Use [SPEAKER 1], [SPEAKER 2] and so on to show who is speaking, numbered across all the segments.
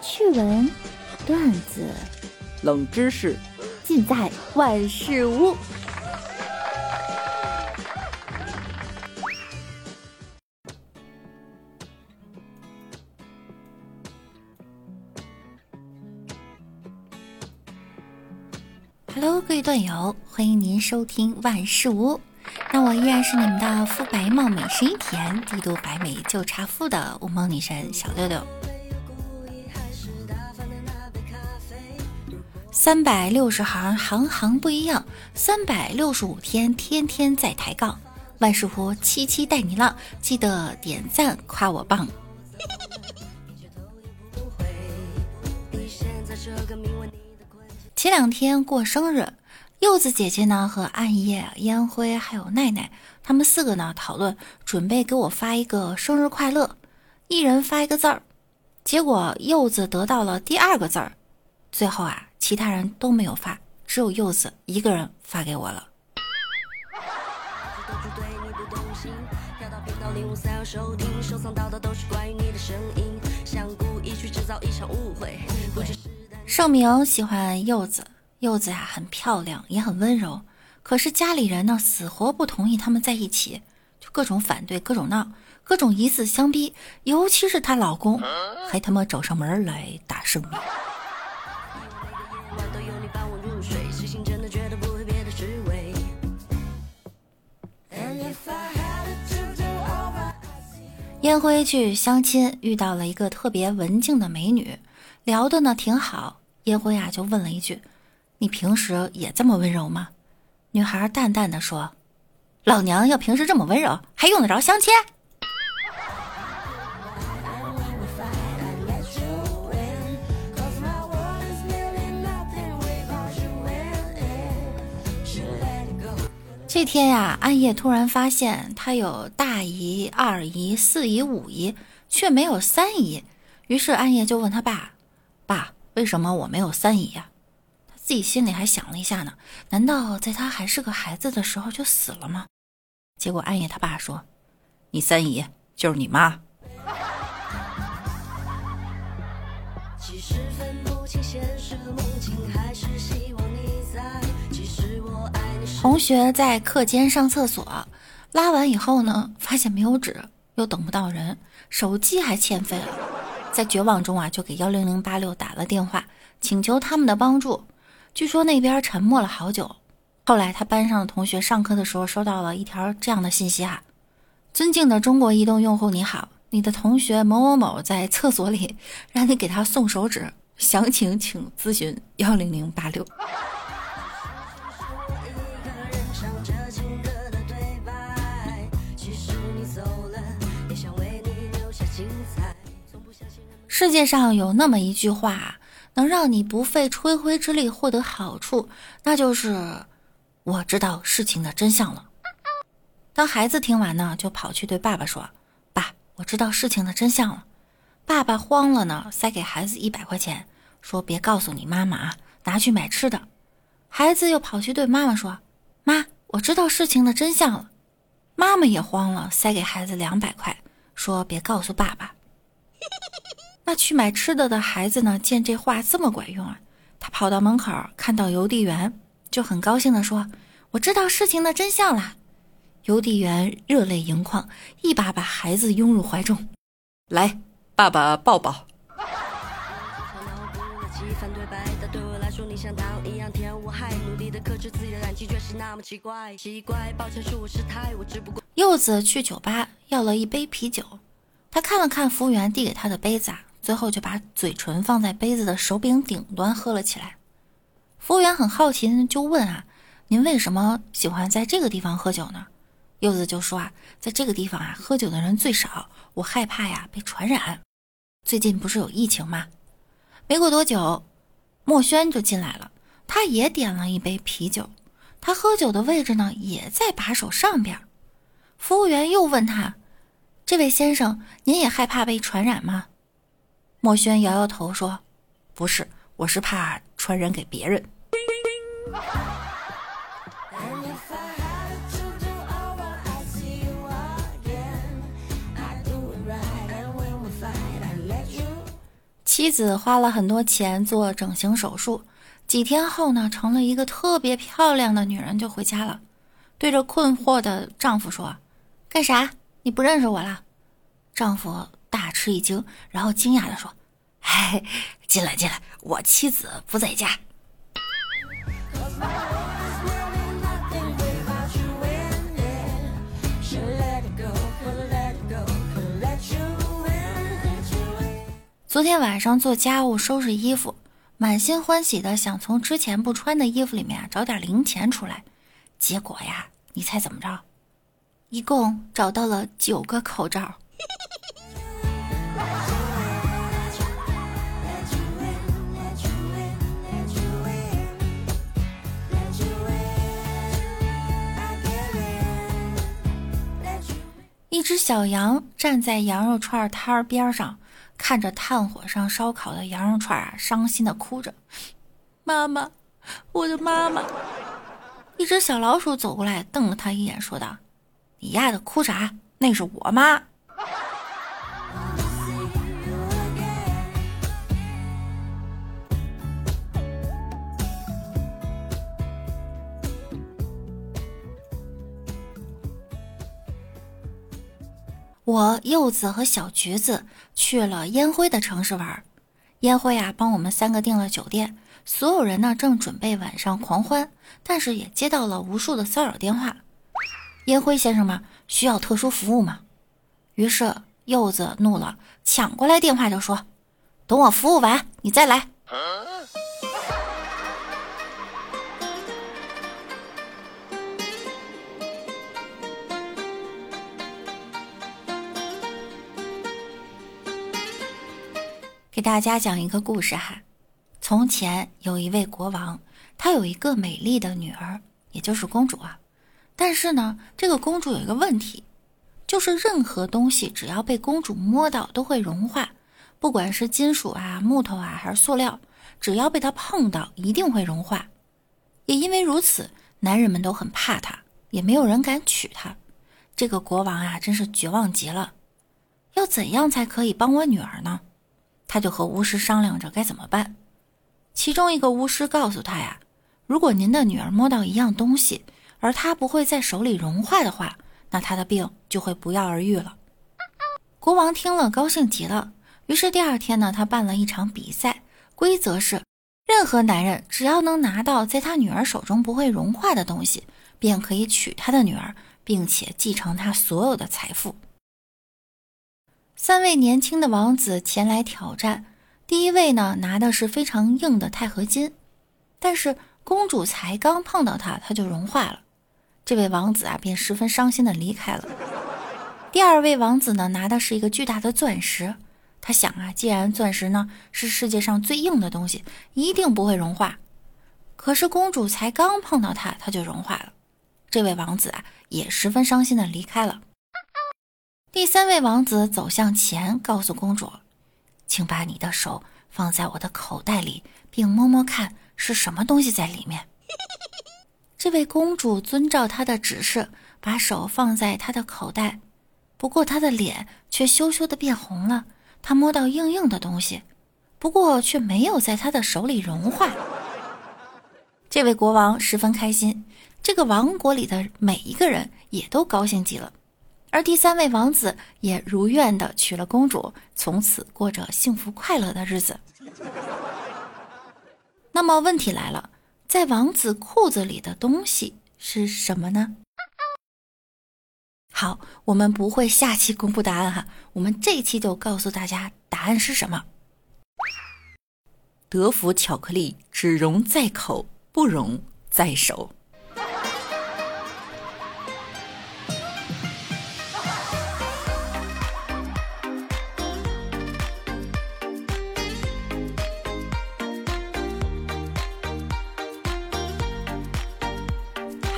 [SPEAKER 1] 趣闻、段子、
[SPEAKER 2] 冷知识，
[SPEAKER 1] 尽在万事屋。Hello，各位段友，欢迎您收听万事屋。那我依然是你们的肤白貌美、声音甜、帝都白美就差富的无梦女神小六六。三百六十行，行行不一样；三百六十五天，天天在抬杠。万事屋七七带你浪，记得点赞夸我棒。前两天过生日。柚子姐姐呢和暗夜、烟灰还有奈奈，他们四个呢讨论准备给我发一个生日快乐，一人发一个字儿。结果柚子得到了第二个字儿，最后啊，其他人都没有发，只有柚子一个人发给我了。盛明喜欢柚子。柚子呀，很漂亮，也很温柔，可是家里人呢，死活不同意他们在一起，就各种反对，各种闹，各种以死相逼，尤其是她老公，还他妈找上门来打盛明。烟灰去相亲，遇到了一个特别文静的美女，聊的呢挺好，烟灰啊就问了一句。你平时也这么温柔吗？女孩淡淡的说：“老娘要平时这么温柔，还用得着相亲？”这天呀，暗夜突然发现他有大姨、二姨、四姨、五姨，却没有三姨。于是暗夜就问他爸：“爸，为什么我没有三姨呀？”他自己心里还想了一下呢，难道在他还是个孩子的时候就死了吗？结果暗夜他爸说：“你三姨就是你妈。”
[SPEAKER 3] 其实分不清现实梦境，还是希望你在。其实我
[SPEAKER 1] 同学在课间上厕所，拉完以后呢，发现没有纸，又等不到人，手机还欠费了，在绝望中啊，就给幺零零八六打了电话，请求他们的帮助。据说那边沉默了好久，后来他班上的同学上课的时候收到了一条这样的信息啊：“尊敬的中国移动用户你好，你的同学某某某在厕所里，让你给他送手纸，详情请咨询幺零零八六。”世界上有那么一句话。能让你不费吹灰之力获得好处，那就是我知道事情的真相了。当孩子听完呢，就跑去对爸爸说：“爸，我知道事情的真相了。”爸爸慌了呢，塞给孩子一百块钱，说：“别告诉你妈妈啊，拿去买吃的。”孩子又跑去对妈妈说：“妈，我知道事情的真相了。”妈妈也慌了，塞给孩子两百块，说：“别告诉爸爸。”那去买吃的的孩子呢？见这话这么管用啊，他跑到门口，看到邮递员，就很高兴地说：“我知道事情的真相了。”邮递员热泪盈眶，一把把孩子拥入怀中，来，爸爸抱抱。柚子去酒吧要了一杯啤酒，他看了看服务员递给他的杯子啊。最后就把嘴唇放在杯子的手柄顶端喝了起来。服务员很好奇，就问啊：“您为什么喜欢在这个地方喝酒呢？”柚子就说啊：“在这个地方啊，喝酒的人最少，我害怕呀被传染。最近不是有疫情吗？”没过多久，墨轩就进来了，他也点了一杯啤酒，他喝酒的位置呢也在把手上边。服务员又问他：“这位先生，您也害怕被传染吗？”墨轩摇摇头说：“不是，我是怕传染给别人。”妻子花了很多钱做整形手术，几天后呢，成了一个特别漂亮的女人，就回家了。对着困惑的丈夫说：“干啥？你不认识我了？”丈夫大吃一惊，然后惊讶的说：“哎，进来，进来，我妻子不在家。”昨天晚上做家务收拾衣服，满心欢喜的想从之前不穿的衣服里面找点零钱出来，结果呀，你猜怎么着？一共找到了九个口罩。只小羊站在羊肉串摊儿边上。看着炭火上烧烤的羊肉串啊，伤心的哭着：“妈妈，我的妈妈！”一只小老鼠走过来，瞪了他一眼，说道：“你丫的哭啥？那是我妈。”我柚子和小橘子去了烟灰的城市玩，烟灰啊帮我们三个订了酒店，所有人呢正准备晚上狂欢，但是也接到了无数的骚扰电话。烟灰先生们需要特殊服务吗？于是柚子怒了，抢过来电话就说：“等我服务完，你再来。”给大家讲一个故事哈。从前有一位国王，他有一个美丽的女儿，也就是公主啊。但是呢，这个公主有一个问题，就是任何东西只要被公主摸到都会融化，不管是金属啊、木头啊还是塑料，只要被她碰到一定会融化。也因为如此，男人们都很怕她，也没有人敢娶她。这个国王啊，真是绝望极了。要怎样才可以帮我女儿呢？他就和巫师商量着该怎么办。其中一个巫师告诉他呀：“如果您的女儿摸到一样东西，而她不会在手里融化的话，那她的病就会不药而愈了。”国王听了高兴极了。于是第二天呢，他办了一场比赛，规则是：任何男人只要能拿到在他女儿手中不会融化的东西，便可以娶他的女儿，并且继承他所有的财富。三位年轻的王子前来挑战。第一位呢，拿的是非常硬的钛合金，但是公主才刚碰到它，它就融化了。这位王子啊，便十分伤心的离开了。第二位王子呢，拿的是一个巨大的钻石。他想啊，既然钻石呢是世界上最硬的东西，一定不会融化。可是公主才刚碰到它，它就融化了。这位王子啊，也十分伤心的离开了。第三位王子走向前，告诉公主：“请把你的手放在我的口袋里，并摸摸看是什么东西在里面。”这位公主遵照他的指示，把手放在他的口袋。不过她的脸却羞羞的变红了。她摸到硬硬的东西，不过却没有在她的手里融化。这位国王十分开心，这个王国里的每一个人也都高兴极了。而第三位王子也如愿的娶了公主，从此过着幸福快乐的日子。那么问题来了，在王子裤子里的东西是什么呢？好，我们不会下期公布答案哈，我们这一期就告诉大家答案是什么。
[SPEAKER 2] 德芙巧克力只溶在口，不溶在手。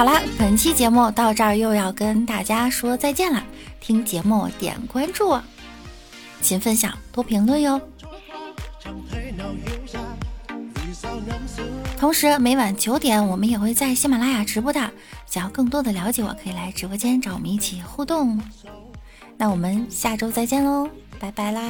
[SPEAKER 1] 好啦，本期节目到这儿又要跟大家说再见了。听节目点关注，勤分享，多评论哟。同时每晚九点我们也会在喜马拉雅直播的，想要更多的了解我可以来直播间找我们一起互动。那我们下周再见喽，拜拜啦。